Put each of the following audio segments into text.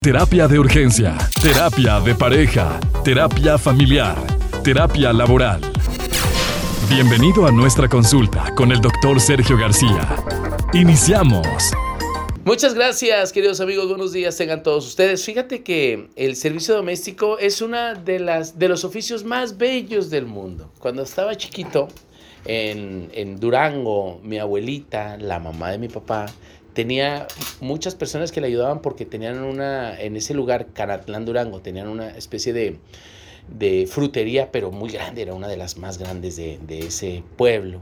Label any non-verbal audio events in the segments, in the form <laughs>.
Terapia de urgencia, terapia de pareja, terapia familiar, terapia laboral. Bienvenido a nuestra consulta con el doctor Sergio García. Iniciamos. Muchas gracias, queridos amigos. Buenos días tengan todos ustedes. Fíjate que el servicio doméstico es una de las de los oficios más bellos del mundo. Cuando estaba chiquito en, en Durango, mi abuelita, la mamá de mi papá, tenía muchas personas que le ayudaban porque tenían una, en ese lugar, Caratlán Durango, tenían una especie de, de frutería, pero muy grande, era una de las más grandes de, de, ese pueblo.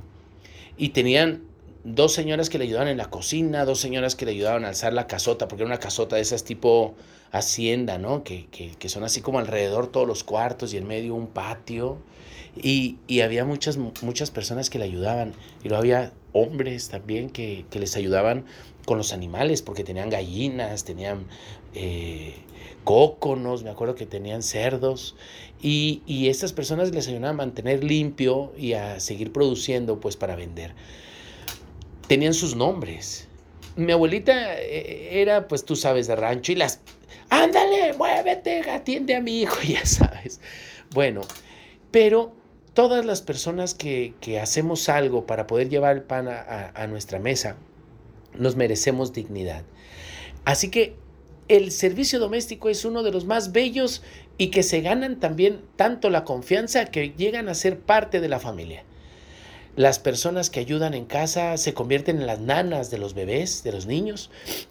Y tenían dos señoras que le ayudaban en la cocina, dos señoras que le ayudaban a alzar la casota, porque era una casota de esas tipo hacienda, ¿no? Que, que, que son así como alrededor todos los cuartos y en medio un patio. Y, y, había muchas, muchas personas que le ayudaban. Y luego había hombres también que, que les ayudaban con los animales, porque tenían gallinas, tenían eh, me acuerdo que tenían cerdos, y, y estas personas les ayudaban a mantener limpio y a seguir produciendo, pues para vender. Tenían sus nombres. Mi abuelita eh, era, pues tú sabes, de rancho, y las, ándale, muévete, atiende a mi hijo, <laughs> ya sabes. Bueno, pero todas las personas que, que hacemos algo para poder llevar el pan a, a, a nuestra mesa, nos merecemos dignidad. Así que el servicio doméstico es uno de los más bellos y que se ganan también tanto la confianza que llegan a ser parte de la familia. Las personas que ayudan en casa se convierten en las nanas de los bebés, de los niños,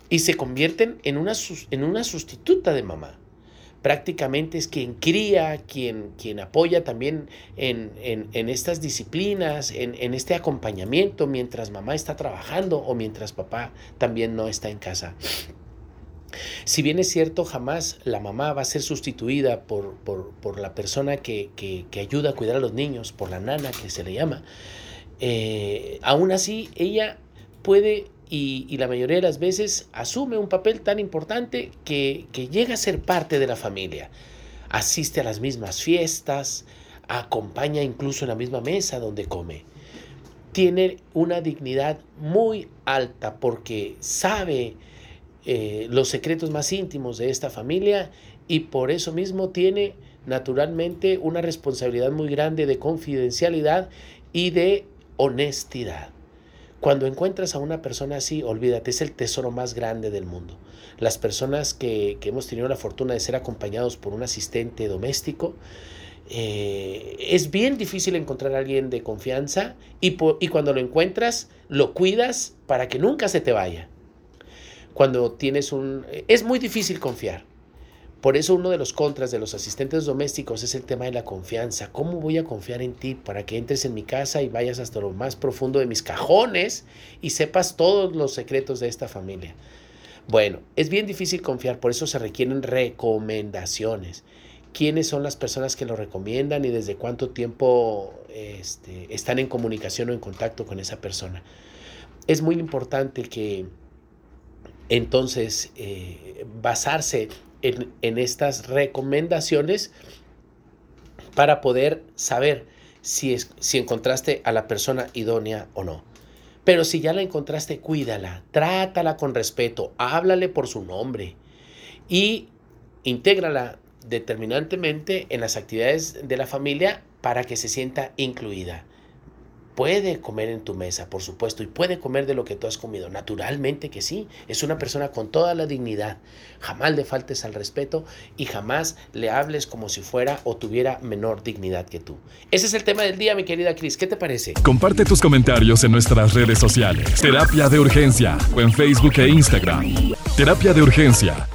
y se convierten en una, en una sustituta de mamá prácticamente es quien cría, quien, quien apoya también en, en, en estas disciplinas, en, este acompañamiento mientras mamá está trabajando o mientras papá también no está en casa. Si bien es cierto, jamás la mamá va a ser sustituida por, por, por la persona que, que, que, ayuda a cuidar a los niños, por la nana que se le llama, eh, aún así ella puede y, y, la mayoría de las veces asume un papel tan importante que, que, llega a ser parte de la familia. Asiste a las mismas fiestas, acompaña incluso en la misma mesa donde come. Tiene una dignidad muy alta porque sabe eh, los secretos más íntimos de esta familia y por eso mismo tiene naturalmente una responsabilidad muy grande de confidencialidad y de honestidad. Cuando encuentras a una persona así, olvídate, es el tesoro más grande del mundo. Las personas que, que hemos tenido la fortuna de ser acompañados por un asistente doméstico, eh, es bien difícil encontrar a alguien de confianza y, y cuando lo encuentras, lo cuidas para que nunca se te vaya. Cuando tienes un... Es muy difícil confiar. Por eso uno de los contras de los asistentes domésticos es el tema de la confianza. ¿Cómo voy a confiar en ti para que entres en mi casa y vayas hasta lo más profundo de mis cajones y sepas todos los secretos de esta familia? Bueno, es bien difícil confiar, por eso se requieren recomendaciones. ¿Quiénes son las personas que lo recomiendan y desde cuánto tiempo este, están en comunicación o en contacto con esa persona? Es muy importante que entonces eh, basarse en, estas recomendaciones para poder saber si, es, si encontraste a la persona idónea o no. Pero si ya la encontraste, cuídala, trátala con respeto, háblale por su nombre y intégrala determinantemente en las actividades de la familia para que se sienta incluida puede comer en tu mesa, por supuesto, y puede comer de lo que tú has comido. Naturalmente que sí, es una persona con toda la dignidad. Jamás le faltes al respeto y jamás le hables como si fuera o tuviera menor dignidad que tú. Ese es el tema del día, mi querida Cris. ¿Qué te parece? Comparte tus comentarios en nuestras redes sociales. Terapia de Urgencia o en Facebook e Instagram. Terapia de Urgencia